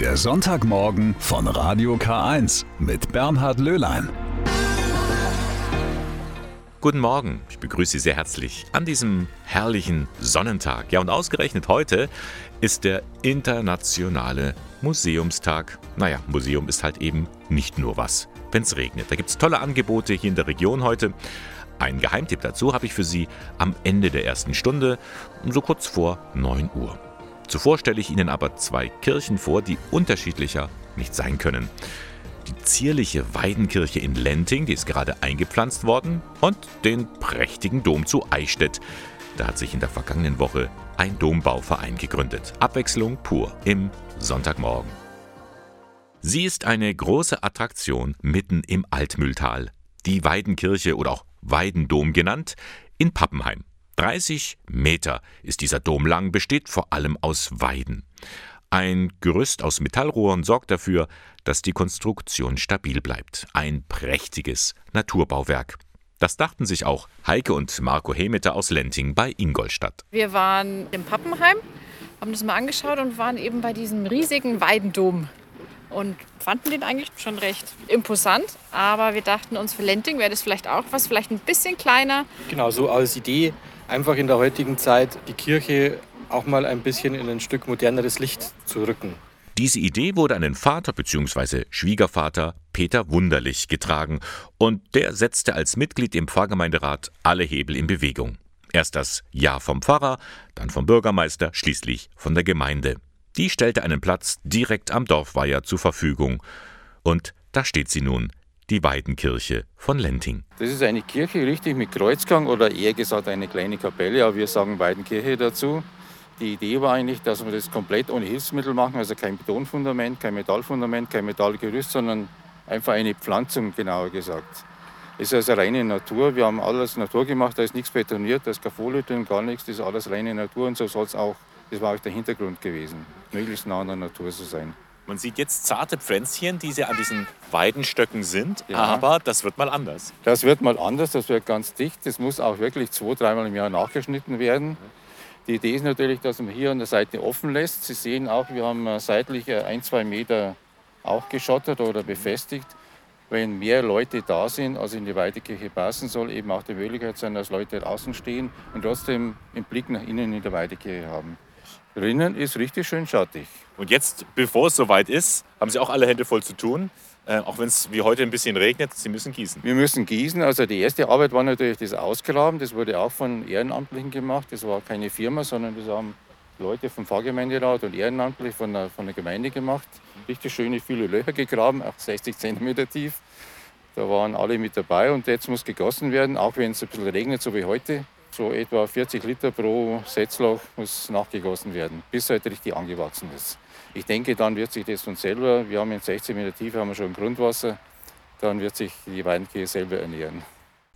Der Sonntagmorgen von Radio K1 mit Bernhard Löhlein. Guten Morgen, ich begrüße Sie sehr herzlich an diesem herrlichen Sonnentag. Ja, und ausgerechnet heute ist der internationale Museumstag. Naja, Museum ist halt eben nicht nur was, wenn es regnet. Da gibt es tolle Angebote hier in der Region heute. Ein Geheimtipp dazu habe ich für Sie am Ende der ersten Stunde, so kurz vor 9 Uhr. Zuvor stelle ich Ihnen aber zwei Kirchen vor, die unterschiedlicher nicht sein können. Die zierliche Weidenkirche in Lenting, die ist gerade eingepflanzt worden, und den prächtigen Dom zu Eichstätt. Da hat sich in der vergangenen Woche ein Dombauverein gegründet. Abwechslung pur im Sonntagmorgen. Sie ist eine große Attraktion mitten im Altmühltal. Die Weidenkirche oder auch Weidendom genannt, in Pappenheim. 30 Meter ist dieser Dom lang, besteht vor allem aus Weiden. Ein Gerüst aus Metallrohren sorgt dafür, dass die Konstruktion stabil bleibt. Ein prächtiges Naturbauwerk. Das dachten sich auch Heike und Marco Hemeter aus Lenting bei Ingolstadt. Wir waren in Pappenheim, haben das mal angeschaut und waren eben bei diesem riesigen Weidendom und fanden den eigentlich schon recht imposant. Aber wir dachten uns, für Lenting wäre das vielleicht auch was, vielleicht ein bisschen kleiner. Genau, so als Idee einfach in der heutigen Zeit die Kirche auch mal ein bisschen in ein Stück moderneres Licht zu rücken. Diese Idee wurde an den Vater bzw. Schwiegervater Peter Wunderlich getragen und der setzte als Mitglied im Pfarrgemeinderat alle Hebel in Bewegung. Erst das Ja vom Pfarrer, dann vom Bürgermeister, schließlich von der Gemeinde. Die stellte einen Platz direkt am Dorfweiher zur Verfügung. Und da steht sie nun, die Weidenkirche von Lenting. Das ist eine Kirche, richtig mit Kreuzgang oder eher gesagt eine kleine Kapelle, aber wir sagen Weidenkirche dazu. Die Idee war eigentlich, dass wir das komplett ohne Hilfsmittel machen, also kein Betonfundament, kein Metallfundament, kein Metallgerüst, sondern einfach eine Pflanzung, genauer gesagt. Es ist also reine Natur. Wir haben alles Natur gemacht, da ist nichts betoniert, da ist keine Folie drin, gar nichts, das ist alles reine Natur und so soll es auch, das war auch der Hintergrund gewesen, möglichst nah an der Natur zu sein. Man sieht jetzt zarte Pflänzchen, die an diesen Weidenstöcken sind, Ja. aber das wird mal anders. Das wird mal anders, das wird ganz dicht. Das muss auch wirklich zwei, dreimal im Jahr nachgeschnitten werden. Die Idee ist natürlich, dass man hier an der Seite offen lässt. Sie sehen auch, wir haben äh, seitlich äh, ein, zwei Meter auch geschottert oder befestigt. Wenn mehr Leute da sind, als in die Weidekirche passen soll, eben auch die Möglichkeit sein, dass Leute draußen stehen und trotzdem einen Blick nach innen in der Weidekirche haben. Drinnen ist richtig schön schattig. Und jetzt, bevor es soweit ist, haben Sie auch alle Hände voll zu tun. Äh, auch wenn es wie heute ein bisschen regnet, Sie müssen gießen. Wir müssen gießen. Also die erste Arbeit war natürlich das Ausgraben. Das wurde auch von Ehrenamtlichen gemacht. Das war keine Firma, sondern das haben Leute vom Pfarrgemeinderat und ehrenamtlich von der, von der Gemeinde gemacht. Richtig schöne, viele Löcher gegraben, auch 60 Zentimeter tief. Da waren alle mit dabei und jetzt muss gegossen werden, auch wenn es ein bisschen regnet, so wie heute. So etwa 40 Liter pro Setzloch muss nachgegossen werden, bis es halt richtig angewachsen ist. Ich denke, dann wird sich das von selber, wir haben in 16 Meter Tiefe haben wir schon Grundwasser, dann wird sich die Weidenkirche selber ernähren.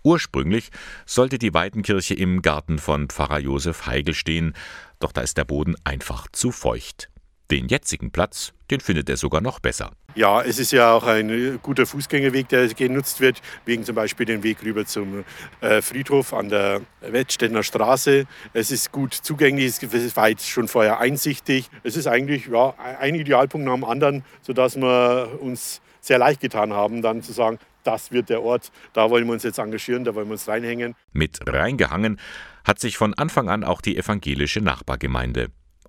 Ursprünglich sollte die Weidenkirche im Garten von Pfarrer Josef Heigel stehen, doch da ist der Boden einfach zu feucht. Den jetzigen Platz, den findet er sogar noch besser. Ja, es ist ja auch ein guter Fußgängerweg, der genutzt wird, wegen zum Beispiel den Weg rüber zum äh, Friedhof an der Wettstädter Straße. Es ist gut zugänglich, es war jetzt schon vorher einsichtig. Es ist eigentlich ja, ein Idealpunkt nach dem anderen, sodass wir uns sehr leicht getan haben, dann zu sagen, das wird der Ort, da wollen wir uns jetzt engagieren, da wollen wir uns reinhängen. Mit reingehangen hat sich von Anfang an auch die evangelische Nachbargemeinde.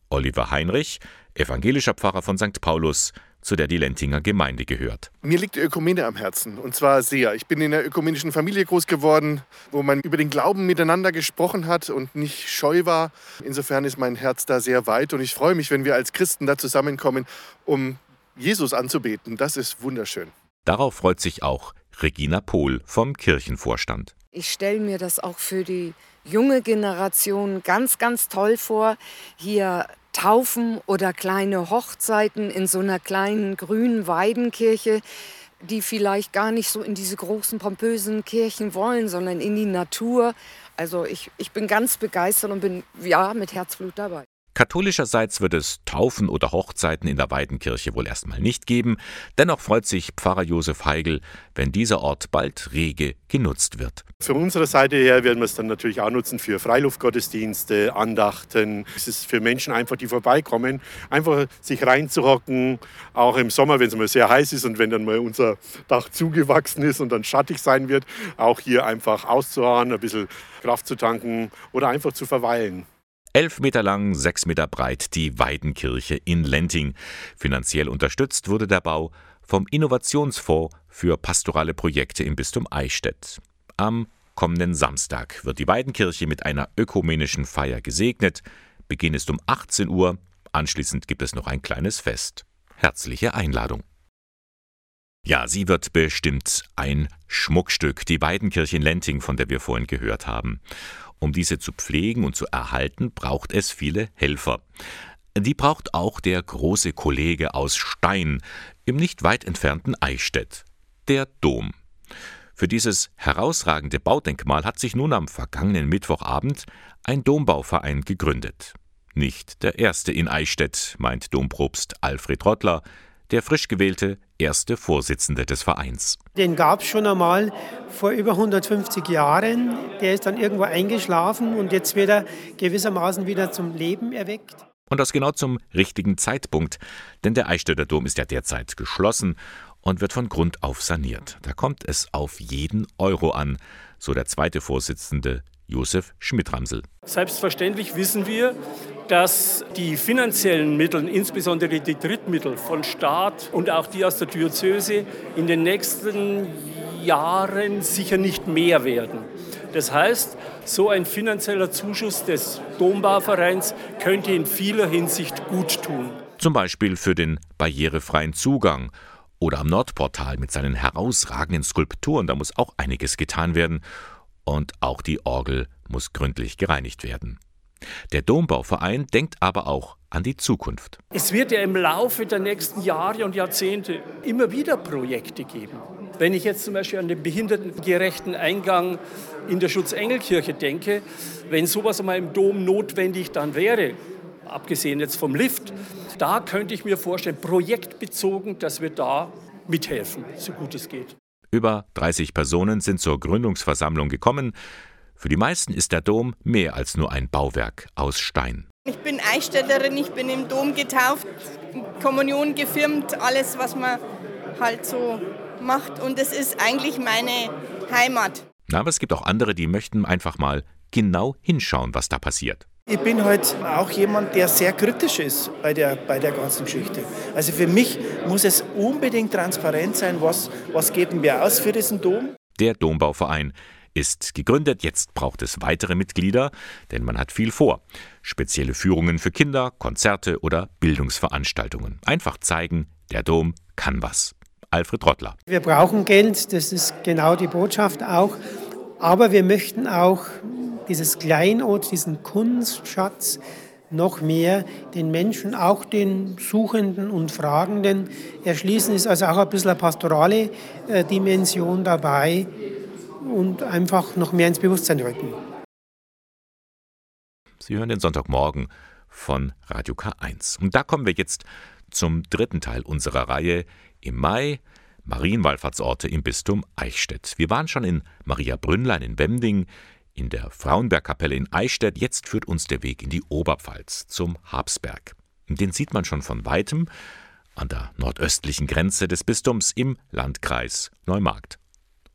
Oliver Heinrich, evangelischer Pfarrer von St. Paulus, zu der die Lentinger Gemeinde gehört. Mir liegt die Ökumene am Herzen und zwar sehr. Ich bin in einer ökumenischen Familie groß geworden, wo man über den Glauben miteinander gesprochen hat und nicht scheu war. Insofern ist mein Herz da sehr weit und ich freue mich, wenn wir als Christen da zusammenkommen, um Jesus anzubeten. Das ist wunderschön. Darauf freut sich auch Regina Pohl vom Kirchenvorstand. Ich stelle mir das auch für die junge Generation ganz, ganz toll vor, hier Taufen oder kleine Hochzeiten in so einer kleinen grünen Weidenkirche, die vielleicht gar nicht so in diese großen, pompösen Kirchen wollen, sondern in die Natur. Also ich, ich bin ganz begeistert und bin ja mit Herzblut dabei. Katholischerseits wird es Taufen oder Hochzeiten in der Weidenkirche wohl erstmal nicht geben. Dennoch freut sich Pfarrer Josef Heigel, wenn dieser Ort bald rege genutzt wird. Von unserer Seite her werden wir es dann natürlich auch nutzen für Freiluftgottesdienste, Andachten. Es ist für Menschen einfach, die vorbeikommen, einfach sich reinzuhocken, auch im Sommer, wenn es mal sehr heiß ist und wenn dann mal unser Dach zugewachsen ist und dann schattig sein wird, auch hier einfach auszuharren, ein bisschen Kraft zu tanken oder einfach zu verweilen. Elf Meter lang, sechs Meter breit die Weidenkirche in Lenting. Finanziell unterstützt wurde der Bau vom Innovationsfonds für pastorale Projekte im Bistum Eichstätt. Am kommenden Samstag wird die Weidenkirche mit einer ökumenischen Feier gesegnet. Beginn ist um 18 Uhr. Anschließend gibt es noch ein kleines Fest. Herzliche Einladung. Ja, sie wird bestimmt ein Schmuckstück, die Weidenkirche in Lenting, von der wir vorhin gehört haben. Um diese zu pflegen und zu erhalten, braucht es viele Helfer. Die braucht auch der große Kollege aus Stein im nicht weit entfernten Eichstätt, der Dom. Für dieses herausragende Baudenkmal hat sich nun am vergangenen Mittwochabend ein Dombauverein gegründet. Nicht der erste in Eichstätt, meint Dompropst Alfred Rottler, der frisch gewählte erste Vorsitzende des Vereins. Den gab es schon einmal vor über 150 Jahren. Der ist dann irgendwo eingeschlafen und jetzt wird er gewissermaßen wieder zum Leben erweckt. Und das genau zum richtigen Zeitpunkt, denn der Eichstätter Dom ist ja derzeit geschlossen und wird von Grund auf saniert. Da kommt es auf jeden Euro an, so der zweite Vorsitzende Josef Schmidtramsel. Selbstverständlich wissen wir, dass die finanziellen Mittel, insbesondere die Drittmittel von Staat und auch die aus der Diözese, in den nächsten Jahren sicher nicht mehr werden. Das heißt, so ein finanzieller Zuschuss des Dombauvereins könnte in vieler Hinsicht gut tun. Zum Beispiel für den barrierefreien Zugang oder am Nordportal mit seinen herausragenden Skulpturen, da muss auch einiges getan werden und auch die Orgel muss gründlich gereinigt werden. Der Dombauverein denkt aber auch an die Zukunft. Es wird ja im Laufe der nächsten Jahre und Jahrzehnte immer wieder Projekte geben. Wenn ich jetzt zum Beispiel an den behindertengerechten Eingang in der Schutzengelkirche denke, wenn sowas einmal im Dom notwendig dann wäre, abgesehen jetzt vom Lift, da könnte ich mir vorstellen, projektbezogen, dass wir da mithelfen, so gut es geht. Über 30 Personen sind zur Gründungsversammlung gekommen. Für die meisten ist der Dom mehr als nur ein Bauwerk aus Stein. Ich bin Eichstätterin, ich bin im Dom getauft, Kommunion gefirmt, alles, was man halt so macht. Und es ist eigentlich meine Heimat. Aber es gibt auch andere, die möchten einfach mal genau hinschauen, was da passiert. Ich bin halt auch jemand, der sehr kritisch ist bei der, bei der ganzen Geschichte. Also für mich muss es unbedingt transparent sein, was, was geben wir aus für diesen Dom. Der Dombauverein ist gegründet. Jetzt braucht es weitere Mitglieder, denn man hat viel vor. Spezielle Führungen für Kinder, Konzerte oder Bildungsveranstaltungen. Einfach zeigen, der Dom kann was. Alfred Rottler. Wir brauchen Geld, das ist genau die Botschaft auch. Aber wir möchten auch dieses Kleinod, diesen Kunstschatz noch mehr den Menschen, auch den Suchenden und Fragenden erschließen. Ist also auch ein bisschen eine pastorale äh, Dimension dabei und einfach noch mehr ins Bewusstsein rücken. Sie hören den Sonntagmorgen von Radio K1. Und da kommen wir jetzt zum dritten Teil unserer Reihe im Mai. Marienwallfahrtsorte im Bistum Eichstätt. Wir waren schon in Maria Brünnlein in Bemding, in der Frauenbergkapelle in Eichstätt. Jetzt führt uns der Weg in die Oberpfalz zum Habsberg. Den sieht man schon von weitem an der nordöstlichen Grenze des Bistums im Landkreis Neumarkt.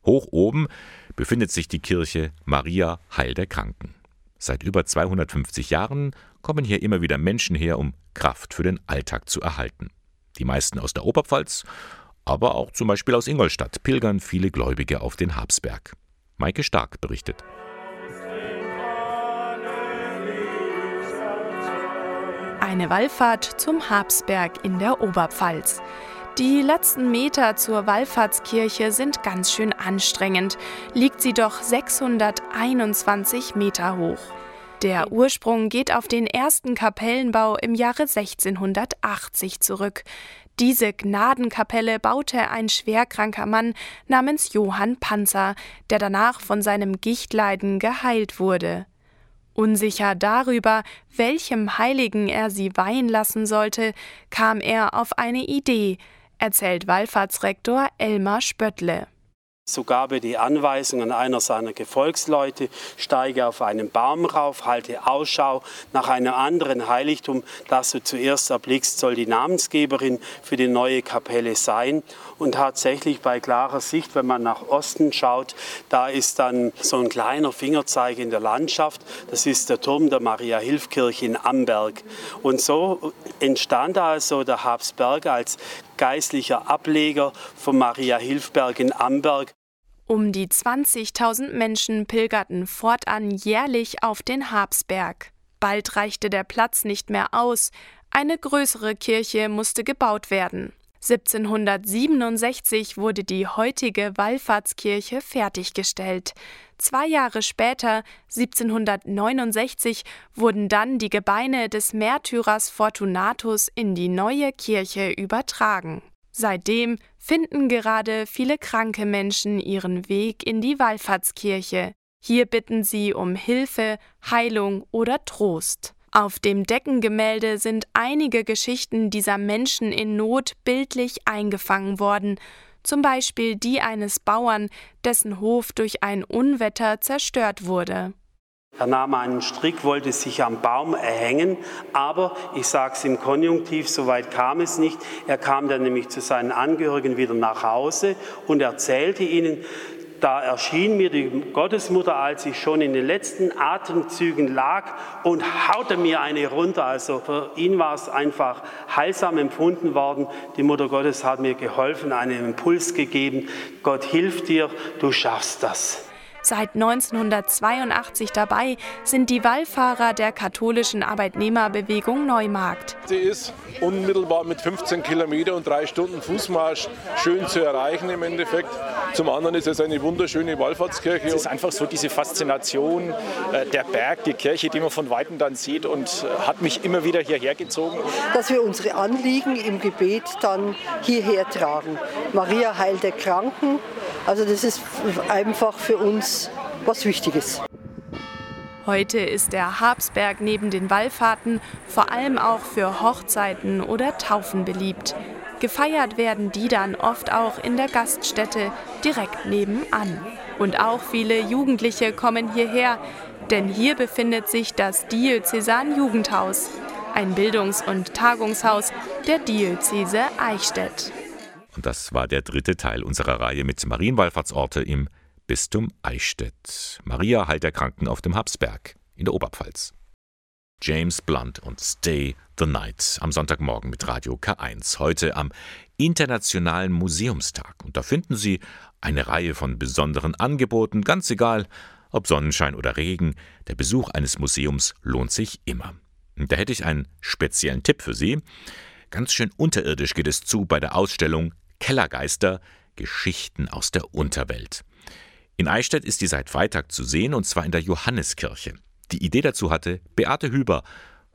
Hoch oben befindet sich die Kirche Maria Heil der Kranken. Seit über 250 Jahren kommen hier immer wieder Menschen her, um Kraft für den Alltag zu erhalten. Die meisten aus der Oberpfalz, aber auch zum Beispiel aus Ingolstadt pilgern viele Gläubige auf den Habsberg. Maike Stark berichtet. Eine Wallfahrt zum Habsberg in der Oberpfalz. Die letzten Meter zur Wallfahrtskirche sind ganz schön anstrengend, liegt sie doch 621 Meter hoch. Der Ursprung geht auf den ersten Kapellenbau im Jahre 1680 zurück. Diese Gnadenkapelle baute ein schwerkranker Mann namens Johann Panzer, der danach von seinem Gichtleiden geheilt wurde. Unsicher darüber, welchem Heiligen er sie weihen lassen sollte, kam er auf eine Idee, erzählt Wallfahrtsrektor Elmar Spöttle. So gab er die Anweisung an einer seiner Gefolgsleute, steige auf einen Baum rauf, halte Ausschau nach einem anderen Heiligtum, das du zuerst erblickst, soll die Namensgeberin für die neue Kapelle sein. Und tatsächlich bei klarer Sicht, wenn man nach Osten schaut, da ist dann so ein kleiner Fingerzeig in der Landschaft. Das ist der Turm der Maria-Hilf-Kirche in Amberg. Und so entstand also der Habsberg als geistlicher Ableger vom Maria-Hilfberg in Amberg. Um die 20.000 Menschen pilgerten fortan jährlich auf den Habsberg. Bald reichte der Platz nicht mehr aus. Eine größere Kirche musste gebaut werden. 1767 wurde die heutige Wallfahrtskirche fertiggestellt. Zwei Jahre später, 1769, wurden dann die Gebeine des Märtyrers Fortunatus in die neue Kirche übertragen. Seitdem finden gerade viele kranke Menschen ihren Weg in die Wallfahrtskirche. Hier bitten sie um Hilfe, Heilung oder Trost. Auf dem Deckengemälde sind einige Geschichten dieser Menschen in Not bildlich eingefangen worden, zum Beispiel die eines Bauern, dessen Hof durch ein Unwetter zerstört wurde. Er nahm einen Strick, wollte sich am Baum erhängen, aber ich sage es im Konjunktiv, so weit kam es nicht. Er kam dann nämlich zu seinen Angehörigen wieder nach Hause und erzählte ihnen, da erschien mir die Gottesmutter, als ich schon in den letzten Atemzügen lag und haute mir eine runter. Also für ihn war es einfach heilsam empfunden worden. Die Mutter Gottes hat mir geholfen, einen Impuls gegeben. Gott hilft dir, du schaffst das. Seit 1982 dabei sind die Wallfahrer der katholischen Arbeitnehmerbewegung Neumarkt. Sie ist unmittelbar mit 15 Kilometer und drei Stunden Fußmarsch schön zu erreichen im Endeffekt. Zum anderen ist es eine wunderschöne Wallfahrtskirche. Es ist einfach so diese Faszination, äh, der Berg, die Kirche, die man von Weitem dann sieht und äh, hat mich immer wieder hierher gezogen. Dass wir unsere Anliegen im Gebet dann hierher tragen. Maria heilt der Kranken. Also das ist einfach für uns was Wichtiges. Heute ist der Habsberg neben den Wallfahrten vor allem auch für Hochzeiten oder Taufen beliebt. Gefeiert werden die dann oft auch in der Gaststätte direkt nebenan. Und auch viele Jugendliche kommen hierher, denn hier befindet sich das Diözesan Jugendhaus, ein Bildungs- und Tagungshaus der Diözese Eichstätt. Und das war der dritte Teil unserer Reihe mit Marienwallfahrtsorte im Bistum Eichstätt. Maria heilt der Kranken auf dem Habsberg in der Oberpfalz. James Blunt und Stay the Night am Sonntagmorgen mit Radio K1. Heute am Internationalen Museumstag. Und da finden Sie eine Reihe von besonderen Angeboten, ganz egal, ob Sonnenschein oder Regen. Der Besuch eines Museums lohnt sich immer. Und da hätte ich einen speziellen Tipp für Sie. Ganz schön unterirdisch geht es zu bei der Ausstellung Kellergeister Geschichten aus der Unterwelt. In Eichstätt ist die seit Freitag zu sehen und zwar in der Johanneskirche. Die Idee dazu hatte Beate Hüber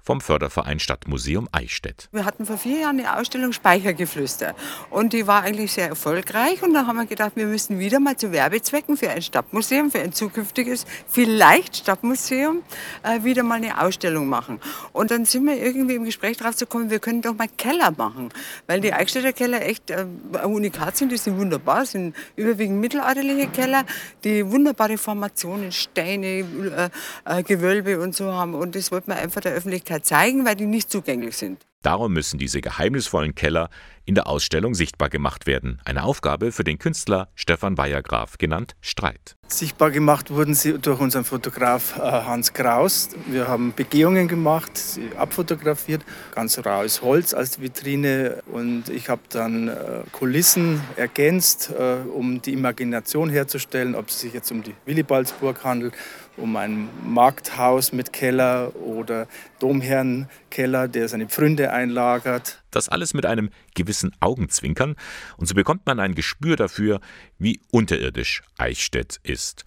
vom Förderverein Stadtmuseum Eichstätt. Wir hatten vor vier Jahren eine Ausstellung Speichergeflüster und die war eigentlich sehr erfolgreich und da haben wir gedacht, wir müssen wieder mal zu Werbezwecken für ein Stadtmuseum, für ein zukünftiges, vielleicht Stadtmuseum, äh, wieder mal eine Ausstellung machen. Und dann sind wir irgendwie im Gespräch drauf zu kommen, wir können doch mal Keller machen, weil die Eichstätter Keller echt äh, Unikat sind, die sind wunderbar, sind überwiegend mittelalterliche Keller, die wunderbare Formationen, Steine, äh, äh Gewölbe und so haben und das wollten wir einfach der Öffentlichkeit Öffentlichkeit zeigen, weil die nicht zugänglich sind. Darum müssen diese geheimnisvollen Keller in der Ausstellung sichtbar gemacht werden. Eine Aufgabe für den Künstler Stefan Weiergraf, genannt Streit. Sichtbar gemacht wurden sie durch unseren Fotograf äh, Hans Kraus. Wir haben Begehungen gemacht, sie abfotografiert, ganz raues Holz als Vitrine und ich habe dann äh, Kulissen ergänzt, äh, um die Imagination herzustellen, ob es sich jetzt um die Willibaldsburg handelt um ein Markthaus mit Keller oder Domherrenkeller, der seine Pfründe einlagert. Das alles mit einem gewissen Augenzwinkern und so bekommt man ein Gespür dafür, wie unterirdisch Eichstätt ist.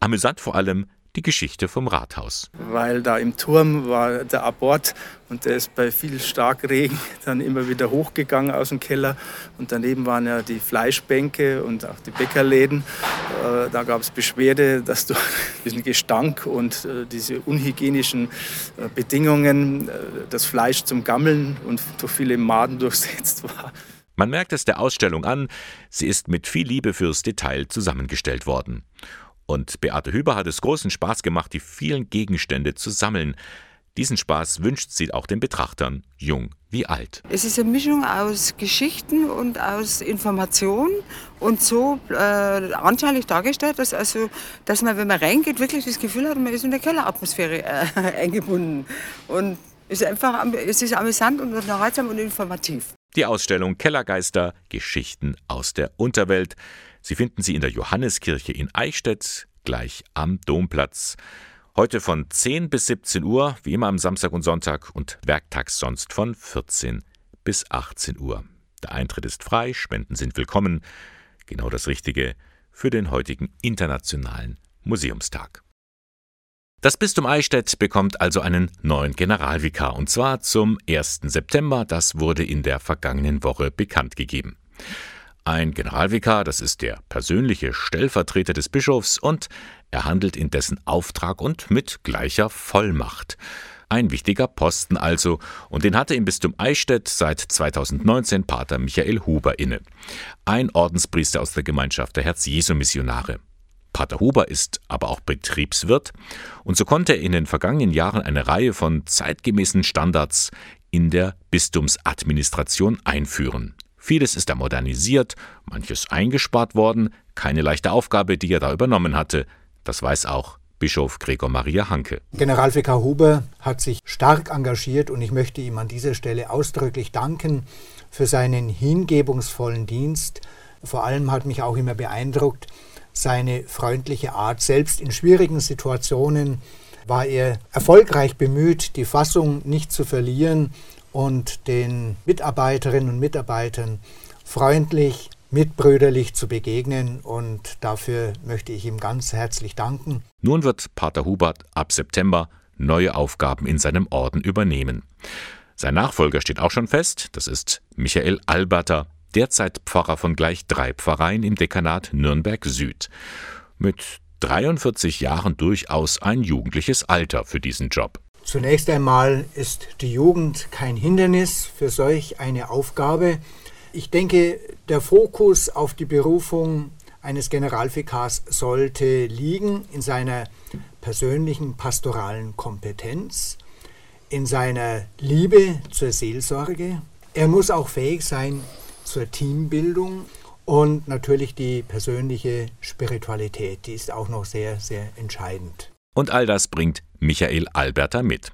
Amüsant vor allem die Geschichte vom Rathaus. Weil da im Turm war der Abort und der ist bei viel Starkregen dann immer wieder hochgegangen aus dem Keller. Und daneben waren ja die Fleischbänke und auch die Bäckerläden. Äh, da gab es Beschwerde, dass durch diesen Gestank und äh, diese unhygienischen äh, Bedingungen das Fleisch zum Gammeln und durch viele Maden durchsetzt war. Man merkt es der Ausstellung an, sie ist mit viel Liebe fürs Detail zusammengestellt worden. Und Beate Hüber hat es großen Spaß gemacht, die vielen Gegenstände zu sammeln. Diesen Spaß wünscht sie auch den Betrachtern, jung wie alt. Es ist eine Mischung aus Geschichten und aus Informationen und so äh, anschaulich dargestellt, dass, also, dass man, wenn man reingeht, wirklich das Gefühl hat, man ist in der Kelleratmosphäre äh, eingebunden. Und es ist einfach es ist amüsant und unterhaltsam und informativ. Die Ausstellung Kellergeister, Geschichten aus der Unterwelt Sie finden sie in der Johanneskirche in Eichstätt, gleich am Domplatz. Heute von 10 bis 17 Uhr, wie immer am Samstag und Sonntag und werktags sonst von 14 bis 18 Uhr. Der Eintritt ist frei, Spenden sind willkommen. Genau das Richtige für den heutigen Internationalen Museumstag. Das Bistum Eichstätt bekommt also einen neuen Generalvikar und zwar zum 1. September. Das wurde in der vergangenen Woche bekannt gegeben. Ein Generalvikar, das ist der persönliche Stellvertreter des Bischofs und er handelt in dessen Auftrag und mit gleicher Vollmacht. Ein wichtiger Posten also, und den hatte im Bistum Eichstätt seit 2019 Pater Michael Huber inne. Ein Ordenspriester aus der Gemeinschaft der Herz-Jesu-Missionare. Pater Huber ist aber auch Betriebswirt und so konnte er in den vergangenen Jahren eine Reihe von zeitgemäßen Standards in der Bistumsadministration einführen. Vieles ist da modernisiert, manches eingespart worden, keine leichte Aufgabe, die er da übernommen hatte. Das weiß auch Bischof Gregor Maria Hanke. Generalvikar Huber hat sich stark engagiert und ich möchte ihm an dieser Stelle ausdrücklich danken für seinen hingebungsvollen Dienst. Vor allem hat mich auch immer beeindruckt seine freundliche Art. Selbst in schwierigen Situationen war er erfolgreich bemüht, die Fassung nicht zu verlieren und den Mitarbeiterinnen und Mitarbeitern freundlich, mitbrüderlich zu begegnen und dafür möchte ich ihm ganz herzlich danken. Nun wird Pater Hubert ab September neue Aufgaben in seinem Orden übernehmen. Sein Nachfolger steht auch schon fest, das ist Michael Alberter, derzeit Pfarrer von gleich drei Pfarreien im Dekanat Nürnberg Süd. Mit 43 Jahren durchaus ein jugendliches Alter für diesen Job. Zunächst einmal ist die Jugend kein Hindernis für solch eine Aufgabe. Ich denke, der Fokus auf die Berufung eines Generalvikars sollte liegen in seiner persönlichen pastoralen Kompetenz, in seiner Liebe zur Seelsorge. Er muss auch fähig sein zur Teambildung und natürlich die persönliche Spiritualität, die ist auch noch sehr, sehr entscheidend. Und all das bringt Michael Alberter mit.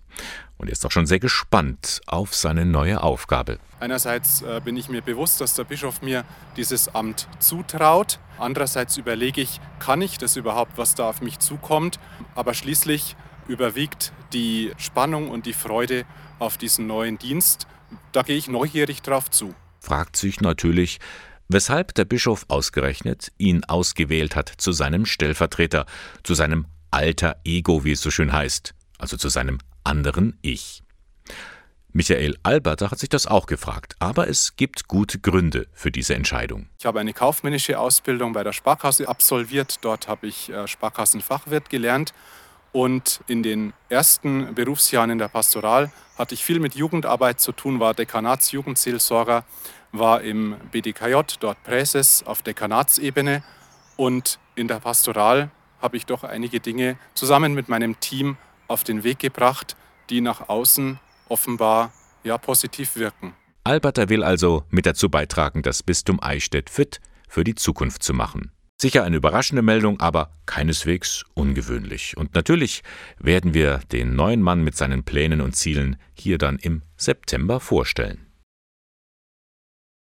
Und er ist auch schon sehr gespannt auf seine neue Aufgabe. Einerseits äh, bin ich mir bewusst, dass der Bischof mir dieses Amt zutraut. Andererseits überlege ich, kann ich das überhaupt, was da auf mich zukommt? Aber schließlich überwiegt die Spannung und die Freude auf diesen neuen Dienst. Da gehe ich neugierig drauf zu. Fragt sich natürlich, weshalb der Bischof ausgerechnet ihn ausgewählt hat zu seinem Stellvertreter, zu seinem alter Ego, wie es so schön heißt, also zu seinem anderen Ich. Michael Alberter hat sich das auch gefragt, aber es gibt gute Gründe für diese Entscheidung. Ich habe eine kaufmännische Ausbildung bei der Sparkasse absolviert. Dort habe ich äh, Sparkassenfachwirt gelernt. Und in den ersten Berufsjahren in der Pastoral hatte ich viel mit Jugendarbeit zu tun, war Dekanatsjugendseelsorger, war im BDKJ, dort Präses auf Dekanatsebene. Und in der Pastoral habe ich doch einige Dinge zusammen mit meinem Team auf den Weg gebracht, die nach außen offenbar ja positiv wirken. Alberter will also mit dazu beitragen, das Bistum Eichstätt fit für die Zukunft zu machen. Sicher eine überraschende Meldung, aber keineswegs ungewöhnlich. Und natürlich werden wir den neuen Mann mit seinen Plänen und Zielen hier dann im September vorstellen.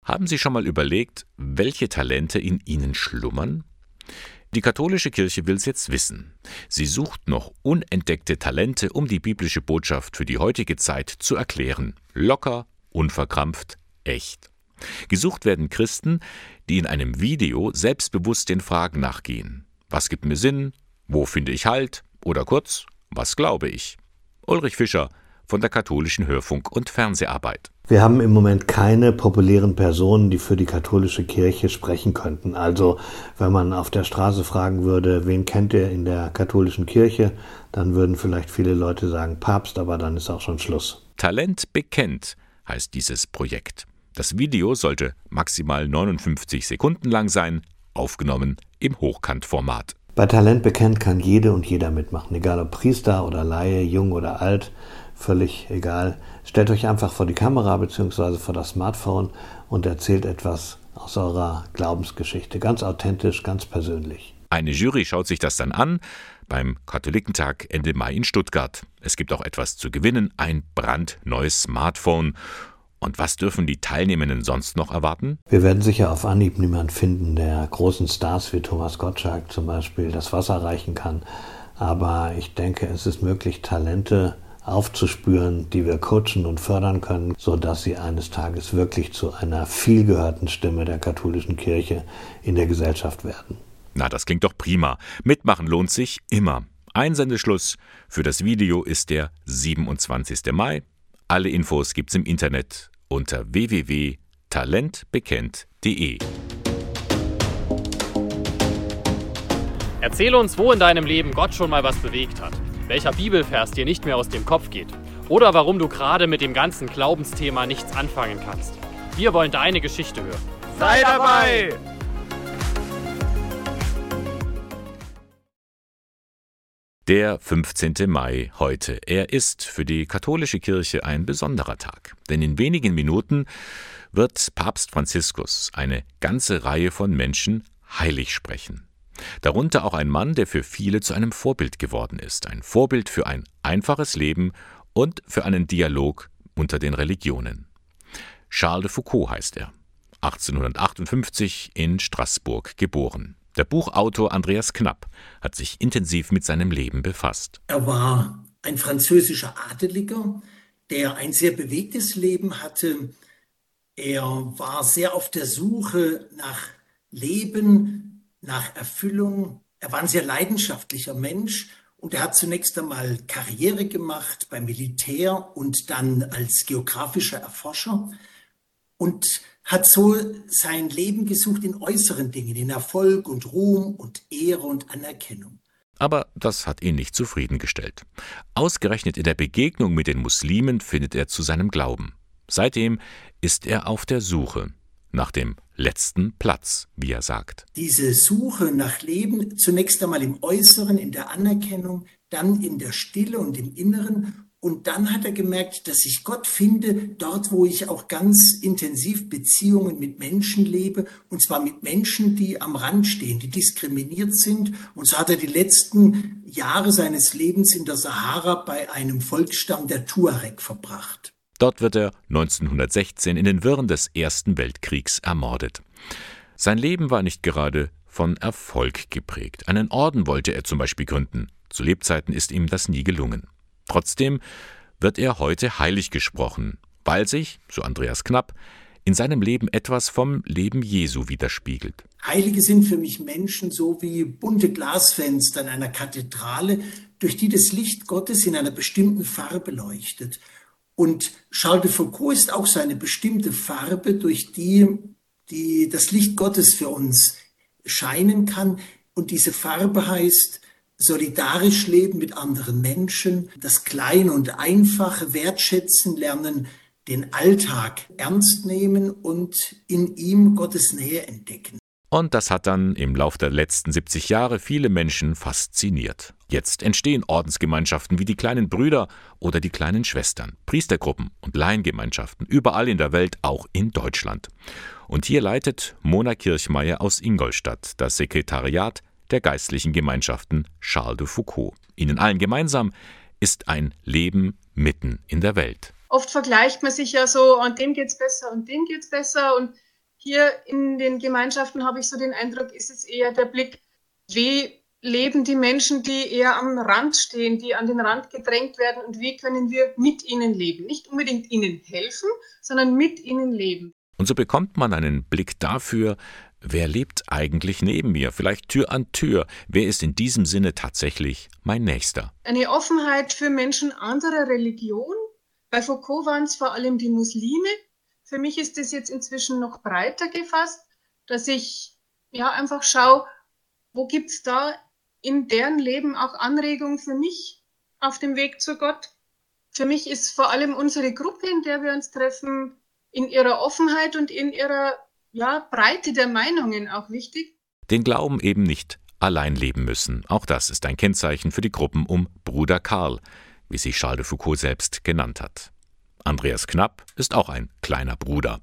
Haben Sie schon mal überlegt, welche Talente in Ihnen schlummern? Die katholische Kirche will's jetzt wissen. Sie sucht noch unentdeckte Talente, um die biblische Botschaft für die heutige Zeit zu erklären. Locker, unverkrampft, echt. Gesucht werden Christen, die in einem Video selbstbewusst den Fragen nachgehen. Was gibt mir Sinn? Wo finde ich Halt? Oder kurz, was glaube ich? Ulrich Fischer von der katholischen Hörfunk- und Fernseharbeit. Wir haben im Moment keine populären Personen, die für die katholische Kirche sprechen könnten. Also wenn man auf der Straße fragen würde, wen kennt ihr in der katholischen Kirche, dann würden vielleicht viele Leute sagen Papst, aber dann ist auch schon Schluss. Talent bekennt heißt dieses Projekt. Das Video sollte maximal 59 Sekunden lang sein, aufgenommen im Hochkantformat. Bei Talent bekennt kann jede und jeder mitmachen, egal ob Priester oder Laie, jung oder alt völlig egal. Stellt euch einfach vor die Kamera bzw. vor das Smartphone und erzählt etwas aus eurer Glaubensgeschichte. Ganz authentisch, ganz persönlich. Eine Jury schaut sich das dann an beim Katholikentag Ende Mai in Stuttgart. Es gibt auch etwas zu gewinnen, ein brandneues Smartphone. Und was dürfen die Teilnehmenden sonst noch erwarten? Wir werden sicher auf Anhieb niemanden finden, der großen Stars wie Thomas Gottschalk zum Beispiel das Wasser reichen kann. Aber ich denke, es ist möglich, Talente aufzuspüren, die wir coachen und fördern können, sodass sie eines Tages wirklich zu einer vielgehörten Stimme der katholischen Kirche in der Gesellschaft werden. Na, das klingt doch prima. Mitmachen lohnt sich immer. Einsendeschluss für das Video ist der 27. Mai. Alle Infos gibt's im Internet unter www.talentbekennt.de. Erzähle uns, wo in deinem Leben Gott schon mal was bewegt hat welcher Bibelvers dir nicht mehr aus dem Kopf geht oder warum du gerade mit dem ganzen Glaubensthema nichts anfangen kannst. Wir wollen deine Geschichte hören. Sei dabei! Der 15. Mai heute. Er ist für die katholische Kirche ein besonderer Tag. Denn in wenigen Minuten wird Papst Franziskus eine ganze Reihe von Menschen heilig sprechen. Darunter auch ein Mann, der für viele zu einem Vorbild geworden ist, ein Vorbild für ein einfaches Leben und für einen Dialog unter den Religionen. Charles de Foucault heißt er, 1858 in Straßburg geboren. Der Buchautor Andreas Knapp hat sich intensiv mit seinem Leben befasst. Er war ein französischer Adeliger, der ein sehr bewegtes Leben hatte. Er war sehr auf der Suche nach Leben, nach Erfüllung. Er war ein sehr leidenschaftlicher Mensch und er hat zunächst einmal Karriere gemacht beim Militär und dann als geografischer Erforscher und hat so sein Leben gesucht in äußeren Dingen, in Erfolg und Ruhm und Ehre und Anerkennung. Aber das hat ihn nicht zufriedengestellt. Ausgerechnet in der Begegnung mit den Muslimen findet er zu seinem Glauben. Seitdem ist er auf der Suche nach dem letzten Platz, wie er sagt. Diese Suche nach Leben, zunächst einmal im Äußeren, in der Anerkennung, dann in der Stille und im Inneren. Und dann hat er gemerkt, dass ich Gott finde, dort, wo ich auch ganz intensiv Beziehungen mit Menschen lebe, und zwar mit Menschen, die am Rand stehen, die diskriminiert sind. Und so hat er die letzten Jahre seines Lebens in der Sahara bei einem Volksstamm der Tuareg verbracht. Dort wird er 1916 in den Wirren des Ersten Weltkriegs ermordet. Sein Leben war nicht gerade von Erfolg geprägt. Einen Orden wollte er zum Beispiel gründen. Zu Lebzeiten ist ihm das nie gelungen. Trotzdem wird er heute heilig gesprochen, weil sich, so Andreas Knapp, in seinem Leben etwas vom Leben Jesu widerspiegelt. Heilige sind für mich Menschen so wie bunte Glasfenster in einer Kathedrale, durch die das Licht Gottes in einer bestimmten Farbe leuchtet. Und Charles de Foucault ist auch seine bestimmte Farbe, durch die, die das Licht Gottes für uns scheinen kann. Und diese Farbe heißt solidarisch leben mit anderen Menschen, das Kleine und Einfache wertschätzen lernen, den Alltag ernst nehmen und in ihm Gottes Nähe entdecken. Und das hat dann im Lauf der letzten 70 Jahre viele Menschen fasziniert. Jetzt entstehen Ordensgemeinschaften wie die kleinen Brüder oder die kleinen Schwestern, Priestergruppen und Laiengemeinschaften überall in der Welt, auch in Deutschland. Und hier leitet Mona Kirchmeier aus Ingolstadt das Sekretariat der geistlichen Gemeinschaften Charles de Foucault. Ihnen allen gemeinsam ist ein Leben mitten in der Welt. Oft vergleicht man sich ja so, und dem geht's besser und dem geht's besser und hier in den Gemeinschaften habe ich so den Eindruck, ist es eher der Blick, wie leben die Menschen, die eher am Rand stehen, die an den Rand gedrängt werden und wie können wir mit ihnen leben? Nicht unbedingt ihnen helfen, sondern mit ihnen leben. Und so bekommt man einen Blick dafür, Wer lebt eigentlich neben mir? Vielleicht Tür an Tür. Wer ist in diesem Sinne tatsächlich mein Nächster? Eine Offenheit für Menschen anderer Religion. Bei Foucault waren es vor allem die Muslime. Für mich ist es jetzt inzwischen noch breiter gefasst, dass ich ja einfach schaue, wo gibt es da in deren Leben auch Anregungen für mich auf dem Weg zu Gott. Für mich ist vor allem unsere Gruppe, in der wir uns treffen, in ihrer Offenheit und in ihrer ja, Breite der Meinungen auch wichtig. Den Glauben eben nicht allein leben müssen. Auch das ist ein Kennzeichen für die Gruppen um Bruder Karl, wie sich Charles de Foucault selbst genannt hat. Andreas Knapp ist auch ein kleiner Bruder.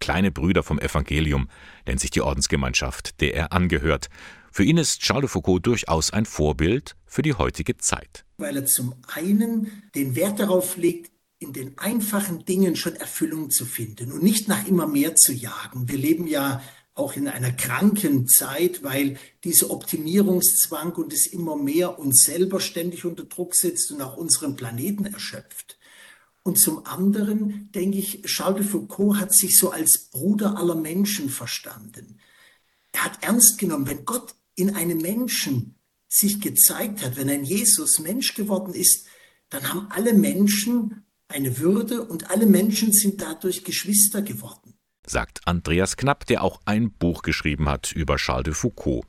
Kleine Brüder vom Evangelium nennt sich die Ordensgemeinschaft, der er angehört. Für ihn ist Charles de Foucault durchaus ein Vorbild für die heutige Zeit. Weil er zum einen den Wert darauf legt, in den einfachen Dingen schon Erfüllung zu finden und nicht nach immer mehr zu jagen. Wir leben ja auch in einer kranken Zeit, weil dieser Optimierungszwang und es immer mehr uns selber ständig unter Druck setzt und auch unseren Planeten erschöpft. Und zum anderen denke ich, Charles de Foucault hat sich so als Bruder aller Menschen verstanden. Er hat ernst genommen, wenn Gott in einem Menschen sich gezeigt hat, wenn ein Jesus Mensch geworden ist, dann haben alle Menschen eine Würde und alle Menschen sind dadurch Geschwister geworden. Sagt Andreas Knapp, der auch ein Buch geschrieben hat über Charles de Foucault.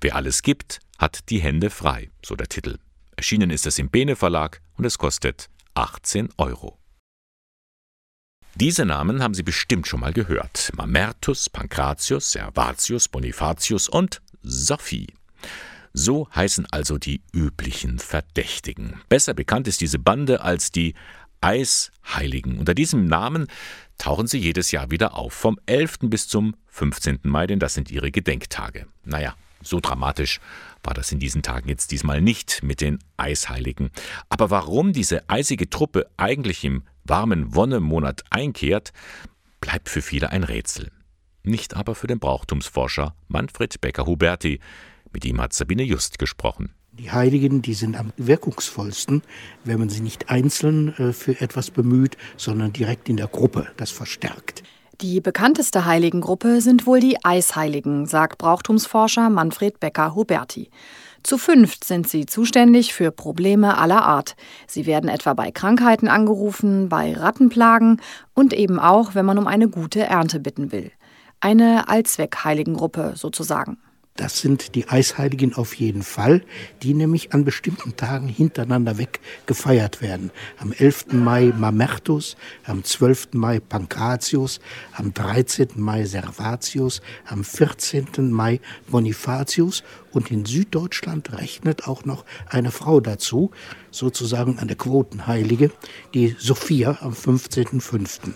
Wer alles gibt, hat die Hände frei, so der Titel. Erschienen ist es im Bene Verlag und es kostet 18 Euro. Diese Namen haben Sie bestimmt schon mal gehört. Mamertus, Pankratius, Servatius, Bonifatius und Sophie. So heißen also die üblichen Verdächtigen. Besser bekannt ist diese Bande als die Eisheiligen. Unter diesem Namen tauchen sie jedes Jahr wieder auf, vom 11. bis zum 15. Mai, denn das sind ihre Gedenktage. Naja, so dramatisch war das in diesen Tagen jetzt diesmal nicht mit den Eisheiligen. Aber warum diese eisige Truppe eigentlich im warmen Wonnemonat einkehrt, bleibt für viele ein Rätsel. Nicht aber für den Brauchtumsforscher Manfred Becker-Huberti. Mit ihm hat Sabine Just gesprochen. Die Heiligen, die sind am wirkungsvollsten, wenn man sie nicht einzeln äh, für etwas bemüht, sondern direkt in der Gruppe. Das verstärkt. Die bekannteste Heiligengruppe sind wohl die Eisheiligen, sagt Brauchtumsforscher Manfred Becker-Huberti. Zu fünft sind sie zuständig für Probleme aller Art. Sie werden etwa bei Krankheiten angerufen, bei Rattenplagen und eben auch, wenn man um eine gute Ernte bitten will. Eine Allzweck-Heiligengruppe sozusagen. Das sind die Eisheiligen auf jeden Fall, die nämlich an bestimmten Tagen hintereinander weg gefeiert werden. Am 11. Mai Mamertus, am 12. Mai Pankratius, am 13. Mai Servatius, am 14. Mai Bonifatius und in Süddeutschland rechnet auch noch eine Frau dazu, sozusagen eine Quotenheilige, die Sophia am 15.05.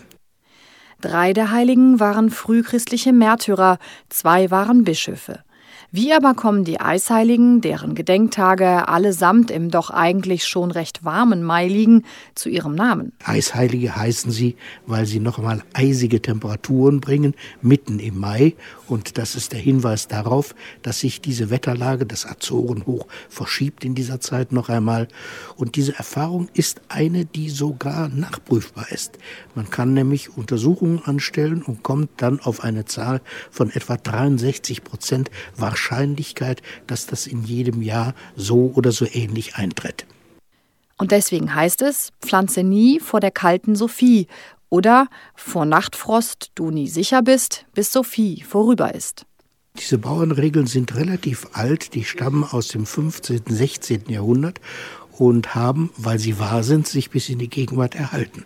Drei der Heiligen waren frühchristliche Märtyrer, zwei waren Bischöfe. Wie aber kommen die Eisheiligen, deren Gedenktage allesamt im doch eigentlich schon recht warmen Mai liegen, zu ihrem Namen? Eisheilige heißen sie, weil sie noch einmal eisige Temperaturen bringen, mitten im Mai. Und das ist der Hinweis darauf, dass sich diese Wetterlage, das Azorenhoch, verschiebt in dieser Zeit noch einmal. Und diese Erfahrung ist eine, die sogar nachprüfbar ist. Man kann nämlich Untersuchungen anstellen und kommt dann auf eine Zahl von etwa 63 Prozent Wahrscheinlichkeit dass das in jedem Jahr so oder so ähnlich eintritt. Und deswegen heißt es, pflanze nie vor der kalten Sophie oder vor Nachtfrost du nie sicher bist, bis Sophie vorüber ist. Diese Bauernregeln sind relativ alt, die stammen aus dem 15., 16. Jahrhundert und haben, weil sie wahr sind, sich bis in die Gegenwart erhalten.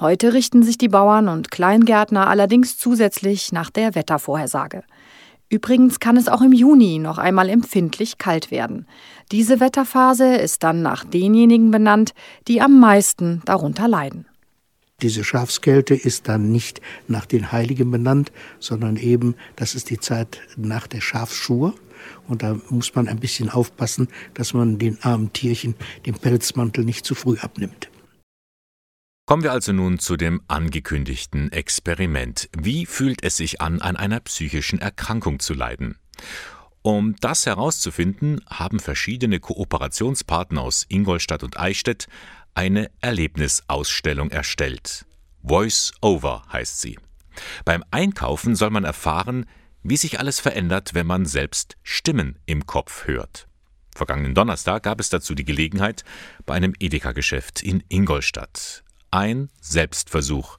Heute richten sich die Bauern und Kleingärtner allerdings zusätzlich nach der Wettervorhersage. Übrigens kann es auch im Juni noch einmal empfindlich kalt werden. Diese Wetterphase ist dann nach denjenigen benannt, die am meisten darunter leiden. Diese Schafskälte ist dann nicht nach den Heiligen benannt, sondern eben, das ist die Zeit nach der Schafsschur. Und da muss man ein bisschen aufpassen, dass man den armen Tierchen den Pelzmantel nicht zu früh abnimmt. Kommen wir also nun zu dem angekündigten Experiment. Wie fühlt es sich an, an einer psychischen Erkrankung zu leiden? Um das herauszufinden, haben verschiedene Kooperationspartner aus Ingolstadt und Eichstätt eine Erlebnisausstellung erstellt. Voice Over heißt sie. Beim Einkaufen soll man erfahren, wie sich alles verändert, wenn man selbst Stimmen im Kopf hört. Vergangenen Donnerstag gab es dazu die Gelegenheit bei einem Edeka-Geschäft in Ingolstadt. Ein Selbstversuch,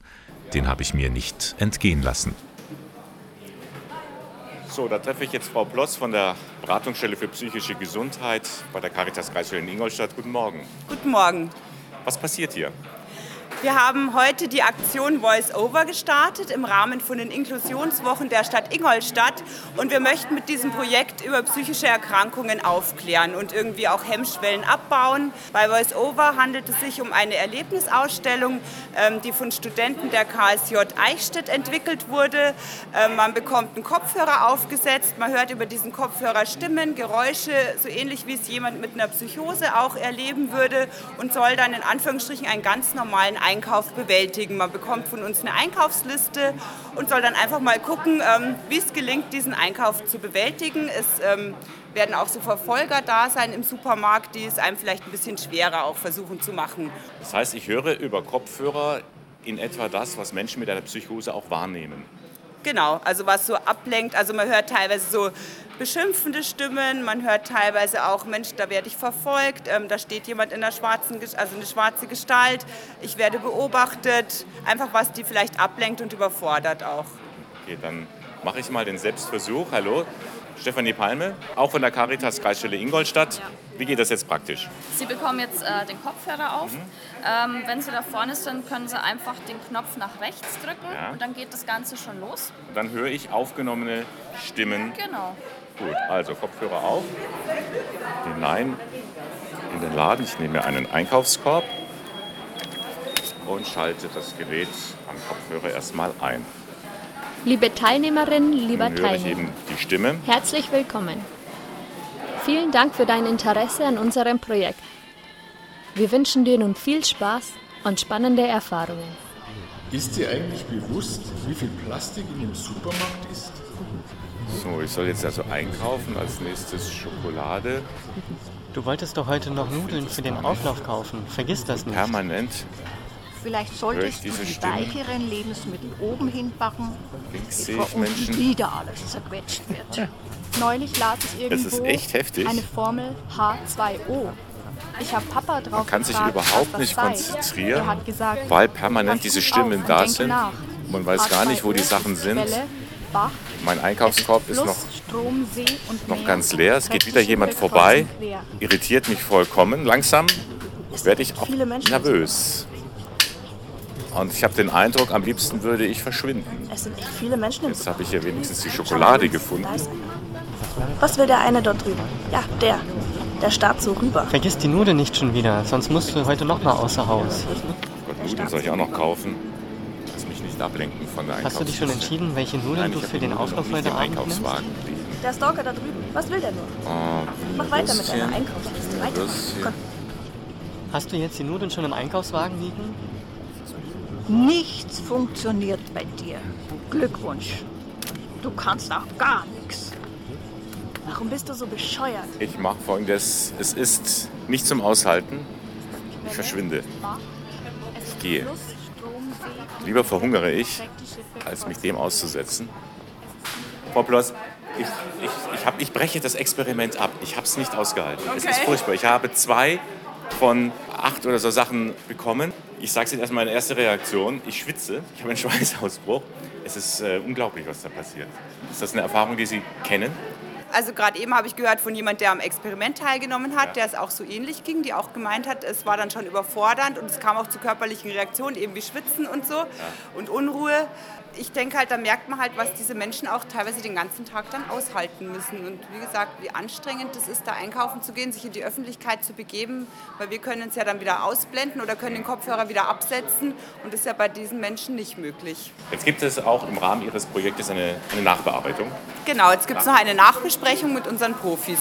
den habe ich mir nicht entgehen lassen. So, da treffe ich jetzt Frau Ploss von der Beratungsstelle für psychische Gesundheit bei der Caritas Kreisstelle in Ingolstadt. Guten Morgen. Guten Morgen. Was passiert hier? Wir haben heute die Aktion Voice Over gestartet im Rahmen von den Inklusionswochen der Stadt Ingolstadt und wir möchten mit diesem Projekt über psychische Erkrankungen aufklären und irgendwie auch Hemmschwellen abbauen. Bei Voice Over handelt es sich um eine Erlebnisausstellung, ähm, die von Studenten der KSJ Eichstätt entwickelt wurde. Ähm, man bekommt einen Kopfhörer aufgesetzt, man hört über diesen Kopfhörer Stimmen, Geräusche, so ähnlich wie es jemand mit einer Psychose auch erleben würde und soll dann in Anführungsstrichen einen ganz normalen Einkauf bewältigen. Man bekommt von uns eine Einkaufsliste und soll dann einfach mal gucken, ähm, wie es gelingt, diesen Einkauf zu bewältigen. Es ähm, werden auch so Verfolger da sein im Supermarkt, die es einem vielleicht ein bisschen schwerer auch versuchen zu machen. Das heißt, ich höre über Kopfhörer in etwa das, was Menschen mit einer Psychose auch wahrnehmen. Genau, also was so ablenkt. Also man hört teilweise so beschimpfende Stimmen, man hört teilweise auch, Mensch, da werde ich verfolgt, ähm, da steht jemand in der schwarzen, also eine schwarze Gestalt, ich werde beobachtet. Einfach was die vielleicht ablenkt und überfordert auch. Okay, dann mache ich mal den Selbstversuch. Hallo, Stefanie Palme, auch von der Caritas Kreisstelle Ingolstadt. Ja. Wie geht das jetzt praktisch? Sie bekommen jetzt äh, den Kopfhörer auf. Mhm. Ähm, wenn Sie da vorne sind, können Sie einfach den Knopf nach rechts drücken ja. und dann geht das Ganze schon los. Dann höre ich aufgenommene Stimmen. Genau. Gut, also Kopfhörer auf, hinein in den Laden. Ich nehme mir einen Einkaufskorb und schalte das Gerät am Kopfhörer erstmal ein. Liebe Teilnehmerinnen, lieber Nun höre ich Teilnehmer, eben die Stimme. herzlich willkommen. Vielen Dank für dein Interesse an unserem Projekt. Wir wünschen dir nun viel Spaß und spannende Erfahrungen. Ist dir eigentlich bewusst, wie viel Plastik in dem Supermarkt ist? So, ich soll jetzt also einkaufen. Als nächstes Schokolade. Du wolltest doch heute noch Nudeln für den Auflauf kaufen. Vergiss das nicht. Permanent. Vielleicht solltest du die Stimmen. weicheren Lebensmittel oben hinbacken, Links sehe bevor ich unten Menschen. wieder alles zerquetscht wird. Neulich las ich irgendwo ist echt heftig. eine Formel H2O. Ich habe Papa drauf Man kann sich gefragt, überhaupt nicht sei. konzentrieren, Er gesagt, weil permanent diese Stimmen da sind. nach. Man weiß gar nicht, wo die H2O Sachen sind. Bach, Mein Einkaufskorb ist noch, Strom, noch ganz leer. Es geht wieder jemand vorbei. Irritiert mich vollkommen. Langsam werde ich auch nervös. Und ich habe den Eindruck, am liebsten würde ich verschwinden. Es sind echt viele Menschen im Jetzt habe ich hier wenigstens die Schokolade gefunden. Was will der eine dort drüben? Ja, der. Der starrt so rüber. Vergiss die Nudeln nicht schon wieder, sonst musst du heute noch mal außer Haus. Gott, Nudeln soll ich auch noch kaufen. Lass mich nicht ablenken von der Hast du dich schon entschieden, welche Nudeln Nein, du für den Auflauf heute Abend nimmst? Einkaufswagen. Der Stalker da drüben. Was will der nur? Oh, Mach weiter mit deiner Einkaufsliste. Weiter. Komm. Hast du jetzt die Nudeln schon im Einkaufswagen liegen? Nichts funktioniert bei dir. Glückwunsch. Du kannst auch gar nichts. Warum bist du so bescheuert? Ich mache folgendes. Es ist nicht zum Aushalten. Ich verschwinde. Ich gehe. Lieber verhungere ich, als mich dem auszusetzen. Frau Ploss, ich, ich, ich, hab, ich breche das Experiment ab. Ich habe es nicht ausgehalten. Es ist Okay. furchtbar. Ich habe zwei von acht oder so Sachen bekommen. Ich sage es jetzt erstmal meine erste Reaktion. Ich schwitze. Ich habe einen Schweißausbruch. Es ist äh, unglaublich, was da passiert. Ist das eine Erfahrung, die Sie kennen? Also gerade eben habe ich gehört von jemand, der am Experiment teilgenommen hat, der es auch so ähnlich ging, die auch gemeint hat, es war dann schon überfordernd und es kam auch zu körperlichen Reaktionen, eben wie Schwitzen und so und Unruhe. Ich denke halt, da merkt man halt, was diese Menschen auch teilweise den ganzen Tag dann aushalten müssen. Und wie gesagt, wie anstrengend es ist, da einkaufen zu gehen, sich in die Öffentlichkeit zu begeben, weil wir können es ja dann wieder ausblenden oder können den Kopfhörer wieder absetzen und das ist ja bei diesen Menschen nicht möglich. Jetzt gibt es auch im Rahmen Ihres Projektes eine, eine Nachbearbeitung. Genau, jetzt gibt es noch eine Nachbesprechung mit unseren Profis.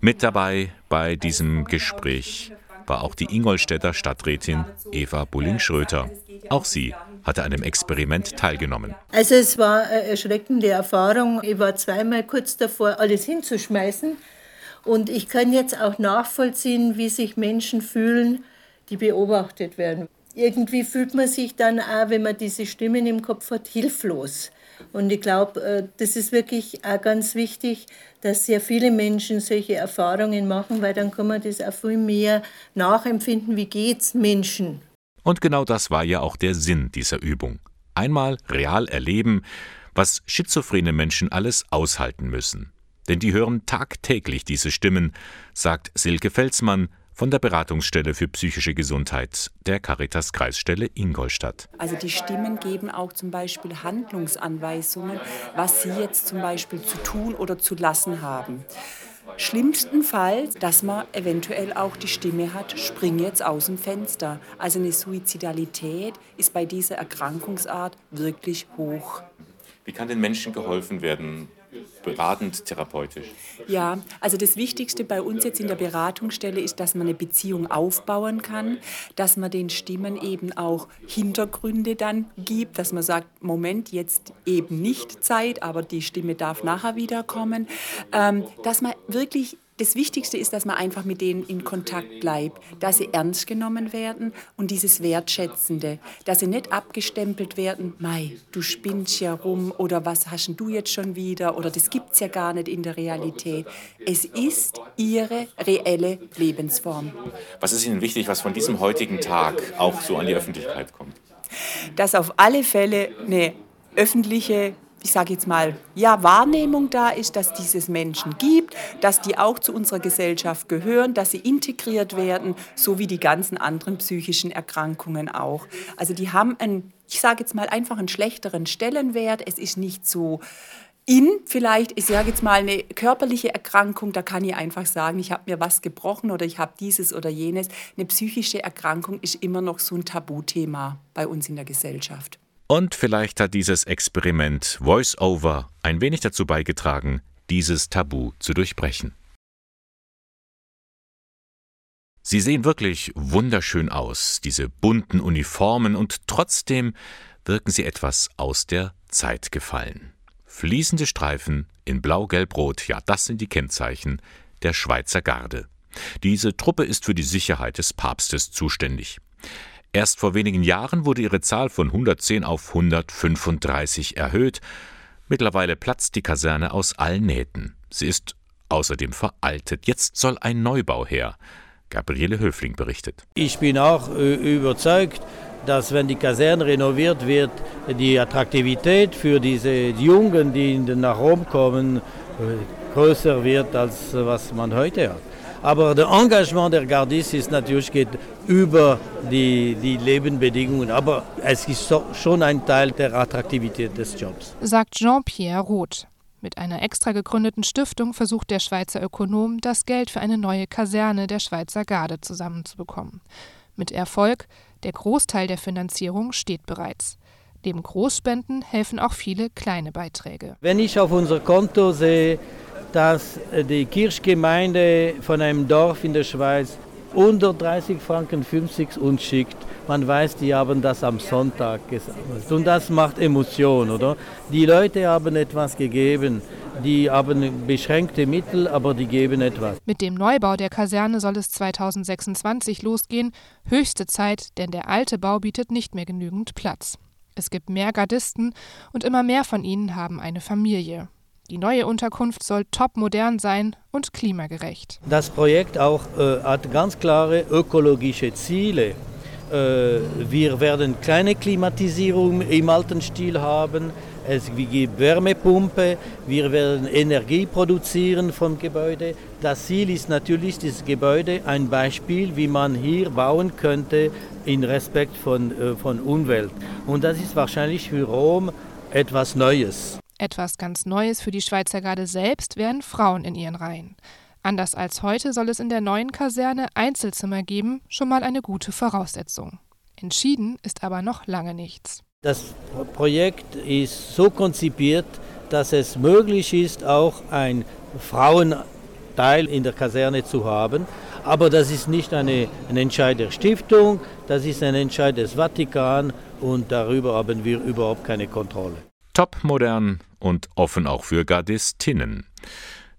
Mit dabei bei diesem Gespräch war auch die Ingolstädter Stadträtin Eva Bulling-Schröter. Auch sie hatte an dem Experiment teilgenommen. Also es war eine erschreckende Erfahrung. Ich war zweimal kurz davor, alles hinzuschmeißen. Und ich kann jetzt auch nachvollziehen, wie sich Menschen fühlen, die beobachtet werden. Irgendwie fühlt man sich dann auch, wenn man diese Stimmen im Kopf hat, hilflos. Und ich glaube, äh, das ist wirklich auch ganz wichtig, dass sehr viele Menschen solche Erfahrungen machen, weil dann kann man das auch viel mehr nachempfinden, wie geht's Menschen. Und genau das war ja auch der Sinn dieser Übung. Einmal real erleben, was schizophrene Menschen alles aushalten müssen. Denn die hören tagtäglich diese Stimmen, sagt Silke Felsmann, von der Beratungsstelle für psychische Gesundheit der Caritas Kreisstelle Ingolstadt. Also die Stimmen geben auch zum Beispiel Handlungsanweisungen, was sie jetzt zum Beispiel zu tun oder zu lassen haben. Schlimmstenfalls, dass man eventuell auch die Stimme hat, spring jetzt aus dem Fenster. Also eine Suizidalität ist bei dieser Erkrankungsart wirklich hoch. Wie kann den Menschen geholfen werden? Beratend, therapeutisch? Ja, also das Wichtigste bei uns jetzt in der Beratungsstelle ist, dass man eine Beziehung aufbauen kann, dass man den Stimmen eben auch Hintergründe dann gibt, dass man sagt, Moment, jetzt eben nicht Zeit, aber die Stimme darf nachher wiederkommen, ähm, dass man wirklich das Wichtigste ist, dass man einfach mit denen in Kontakt bleibt, dass sie ernst genommen werden und dieses Wertschätzende, dass sie nicht abgestempelt werden, Mai, du spinnst ja rum oder was hast du jetzt schon wieder oder das gibt es ja gar nicht in der Realität. Es ist ihre reelle Lebensform. Was ist Ihnen wichtig, was von diesem heutigen Tag auch so an die Öffentlichkeit kommt? Dass auf alle Fälle eine öffentliche ich sage jetzt mal, ja, Wahrnehmung da ist, dass dieses Menschen gibt, dass die auch zu unserer Gesellschaft gehören, dass sie integriert werden, so wie die ganzen anderen psychischen Erkrankungen auch. Also die haben einen, ich sage jetzt mal, einfach einen schlechteren Stellenwert. Es ist nicht so in vielleicht, ich sage jetzt mal, eine körperliche Erkrankung, da kann ich einfach sagen, ich habe mir was gebrochen oder ich habe dieses oder jenes. Eine psychische Erkrankung ist immer noch so ein Tabuthema bei uns in der Gesellschaft. Und vielleicht hat dieses Experiment Voice-Over ein wenig dazu beigetragen, dieses Tabu zu durchbrechen. Sie sehen wirklich wunderschön aus, diese bunten Uniformen, und trotzdem wirken sie etwas aus der Zeit gefallen. Fließende Streifen in Blau-Gelb-Rot, ja, das sind die Kennzeichen der Schweizer Garde. Diese Truppe ist für die Sicherheit des Papstes zuständig. Erst vor wenigen Jahren wurde ihre Zahl von 110 auf 135 erhöht. Mittlerweile platzt die Kaserne aus allen Nähten. Sie ist außerdem veraltet. Jetzt soll ein Neubau her. Gabriele Höfling berichtet. Ich bin auch äh, überzeugt, dass wenn die Kaserne renoviert wird, die Attraktivität für diese Jungen, die nach Rom kommen, äh, größer wird, als was man heute hat. Aber das Engagement der Gardisten ist natürlich geht über die, die Lebensbedingungen. Aber es ist so, schon ein Teil der Attraktivität des Jobs. Sagt Jean-Pierre Roth. Mit einer extra gegründeten Stiftung versucht der Schweizer Ökonom, das Geld für eine neue Kaserne der Schweizer Garde zusammenzubekommen. Mit Erfolg, der Großteil der Finanzierung steht bereits. Neben Großspenden helfen auch viele kleine Beiträge. Wenn ich auf unser Konto sehe, dass die Kirchgemeinde von einem Dorf in der Schweiz 130 Franken 50 uns schickt. Man weiß, die haben das am Sonntag gesammelt. Und das macht Emotion, oder? Die Leute haben etwas gegeben. Die haben beschränkte Mittel, aber die geben etwas. Mit dem Neubau der Kaserne soll es 2026 losgehen. Höchste Zeit, denn der alte Bau bietet nicht mehr genügend Platz. Es gibt mehr Gardisten und immer mehr von ihnen haben eine Familie. Die neue Unterkunft soll topmodern sein und klimagerecht. Das Projekt auch äh, hat ganz klare ökologische Ziele. Äh, wir werden kleine Klimatisierung im alten Stil haben. Es gibt Wärmepumpe, wir werden Energie produzieren vom Gebäude. Das Ziel ist natürlich, dieses Gebäude ein Beispiel, wie man hier bauen könnte in Respekt von, äh, von Umwelt. Und das ist wahrscheinlich für Rom etwas Neues. Etwas ganz Neues für die Schweizer Garde selbst wären Frauen in ihren Reihen. Anders als heute soll es in der neuen Kaserne Einzelzimmer geben, schon mal eine gute Voraussetzung. Entschieden ist aber noch lange nichts. Das Projekt ist so konzipiert, dass es möglich ist, auch ein Frauenteil in der Kaserne zu haben. Aber das ist nicht eine, ein Entscheid der Stiftung, das ist ein Entscheid des Vatikan und darüber haben wir überhaupt keine Kontrolle. Topmodern und offen auch für Gardistinnen.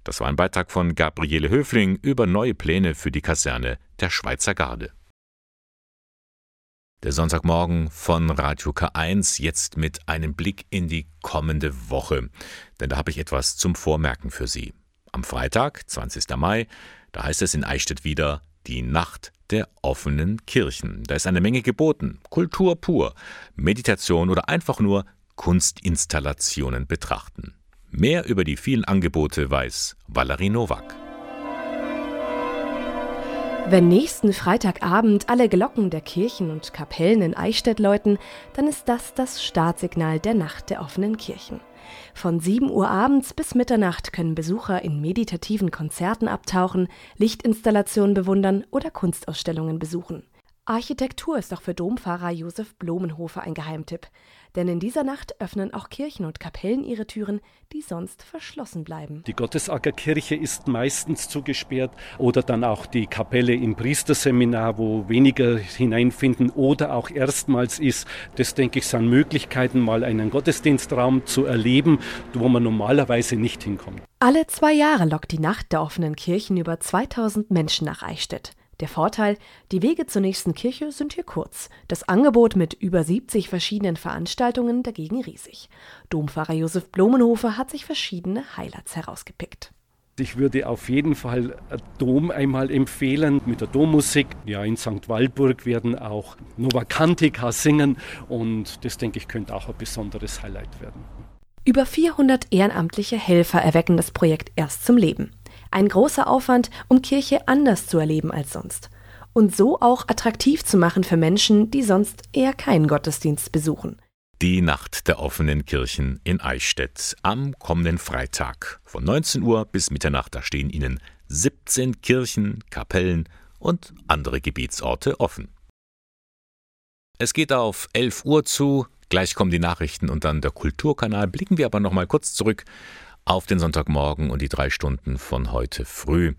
Das war ein Beitrag von Gabriele Höfling über neue Pläne für die Kaserne der Schweizer Garde. Der Sonntagmorgen von Radio K1 jetzt mit einem Blick in die kommende Woche. Denn da habe ich etwas zum Vormerken für Sie. Am Freitag, 20. Mai, da heißt es in Eichstätt wieder die Nacht der offenen Kirchen. Da ist eine Menge geboten. Kultur pur, Meditation oder einfach nur Kunstinstallationen betrachten. Mehr über die vielen Angebote weiß Valerie Nowak. Wenn nächsten Freitagabend alle Glocken der Kirchen und Kapellen in Eichstätt läuten, dann ist das das Startsignal der Nacht der offenen Kirchen. Von 7 Uhr abends bis Mitternacht können Besucher in meditativen Konzerten abtauchen, Lichtinstallationen bewundern oder Kunstausstellungen besuchen. Architektur ist auch für Dompfarrer Josef Blumenhofer ein Geheimtipp. Denn in dieser Nacht öffnen auch Kirchen und Kapellen ihre Türen, die sonst verschlossen bleiben. Die Gottesackerkirche ist meistens zugesperrt oder dann auch die Kapelle im Priesterseminar, wo weniger hineinfinden oder auch erstmals ist. Das denke ich sind Möglichkeiten, mal einen Gottesdienstraum zu erleben, wo man normalerweise nicht hinkommt. Alle zwei Jahre lockt die Nacht der offenen Kirchen über 2000 Menschen nach Eichstätt. Der Vorteil, die Wege zur nächsten Kirche sind hier kurz, das Angebot mit über 70 verschiedenen Veranstaltungen dagegen riesig. Dompfarrer Josef Blumenhofer hat sich verschiedene Highlights herausgepickt. Ich würde auf jeden Fall Dom einmal empfehlen mit der Dommusik. Ja, in St. Walburg werden auch Nova Cantica singen und das denke ich könnte auch ein besonderes Highlight werden. Über 400 ehrenamtliche Helfer erwecken das Projekt erst zum Leben. Ein großer Aufwand, um Kirche anders zu erleben als sonst. Und so auch attraktiv zu machen für Menschen, die sonst eher keinen Gottesdienst besuchen. Die Nacht der offenen Kirchen in Eichstätt am kommenden Freitag. Von 19 Uhr bis Mitternacht, da stehen Ihnen 17 Kirchen, Kapellen und andere Gebetsorte offen. Es geht auf 11 Uhr zu, gleich kommen die Nachrichten und dann der Kulturkanal. Blicken wir aber noch mal kurz zurück auf den Sonntagmorgen und die drei Stunden von heute früh.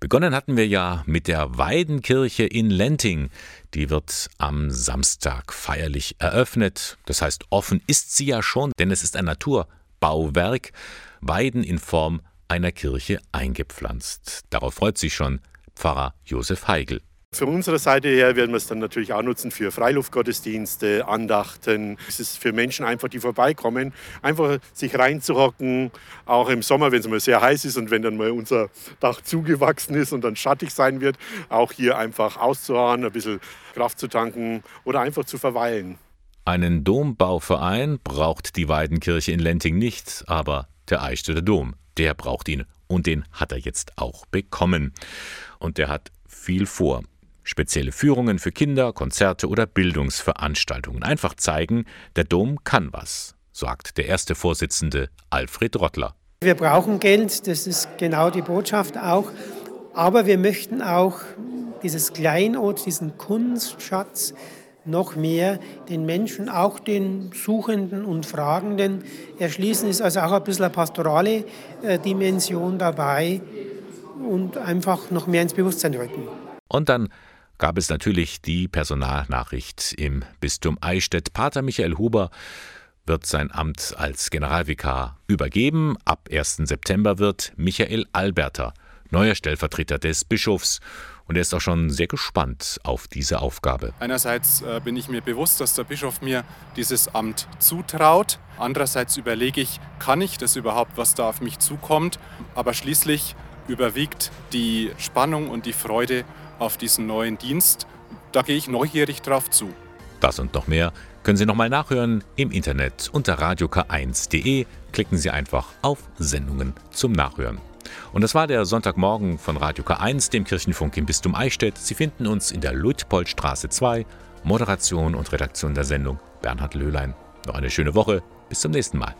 Begonnen hatten wir ja mit der Weidenkirche in Lenting. Die wird am Samstag feierlich eröffnet. Das heißt, offen ist sie ja schon, denn es ist ein Naturbauwerk. Weiden in Form einer Kirche eingepflanzt. Darauf freut sich schon Pfarrer Josef Heigl. Von unserer Seite her werden wir es dann natürlich auch nutzen für Freiluftgottesdienste, Andachten. Es ist für Menschen einfach, die vorbeikommen, einfach sich reinzuhocken, auch im Sommer, wenn es mal sehr heiß ist und wenn dann mal unser Dach zugewachsen ist und dann schattig sein wird, auch hier einfach auszuharren, ein bisschen Kraft zu tanken oder einfach zu verweilen. Einen Dombauverein braucht die Weidenkirche in Lenting nicht, aber der Eichstätter Dom, der braucht ihn und den hat er jetzt auch bekommen. Und der hat viel vor. Spezielle Führungen für Kinder, Konzerte oder Bildungsveranstaltungen. Einfach zeigen, der Dom kann was, sagt der erste Vorsitzende Alfred Rottler. Wir brauchen Geld, das ist genau die Botschaft auch. Aber wir möchten auch dieses Kleinod, diesen Kunstschatz noch mehr den Menschen, auch den Suchenden und Fragenden erschließen. Ist also auch ein bisschen eine pastorale äh, Dimension dabei und einfach noch mehr ins Bewusstsein rücken. Und dann gab es natürlich die Personalnachricht im Bistum Eichstätt. Pater Michael Huber wird sein Amt als Generalvikar übergeben. Ab 1. September wird Michael Alberter neuer Stellvertreter des Bischofs. Und er ist auch schon sehr gespannt auf diese Aufgabe. Einerseits äh, bin ich mir bewusst, dass der Bischof mir dieses Amt zutraut. Andererseits überlege ich, kann ich das überhaupt, was da auf mich zukommt? Aber schließlich überwiegt die Spannung und die Freude auf diesen neuen Dienst. Da gehe ich neugierig drauf zu. Das und noch mehr können Sie nochmal nachhören im Internet unter radiok1.de. Klicken Sie einfach auf Sendungen zum Nachhören. Und das war der Sonntagmorgen von Radio K1, dem Kirchenfunk im Bistum Eichstätt. Sie finden uns in der Luitpoldstraße 2. Moderation und Redaktion der Sendung Bernhard Löhlein. Noch eine schöne Woche. Bis zum nächsten Mal.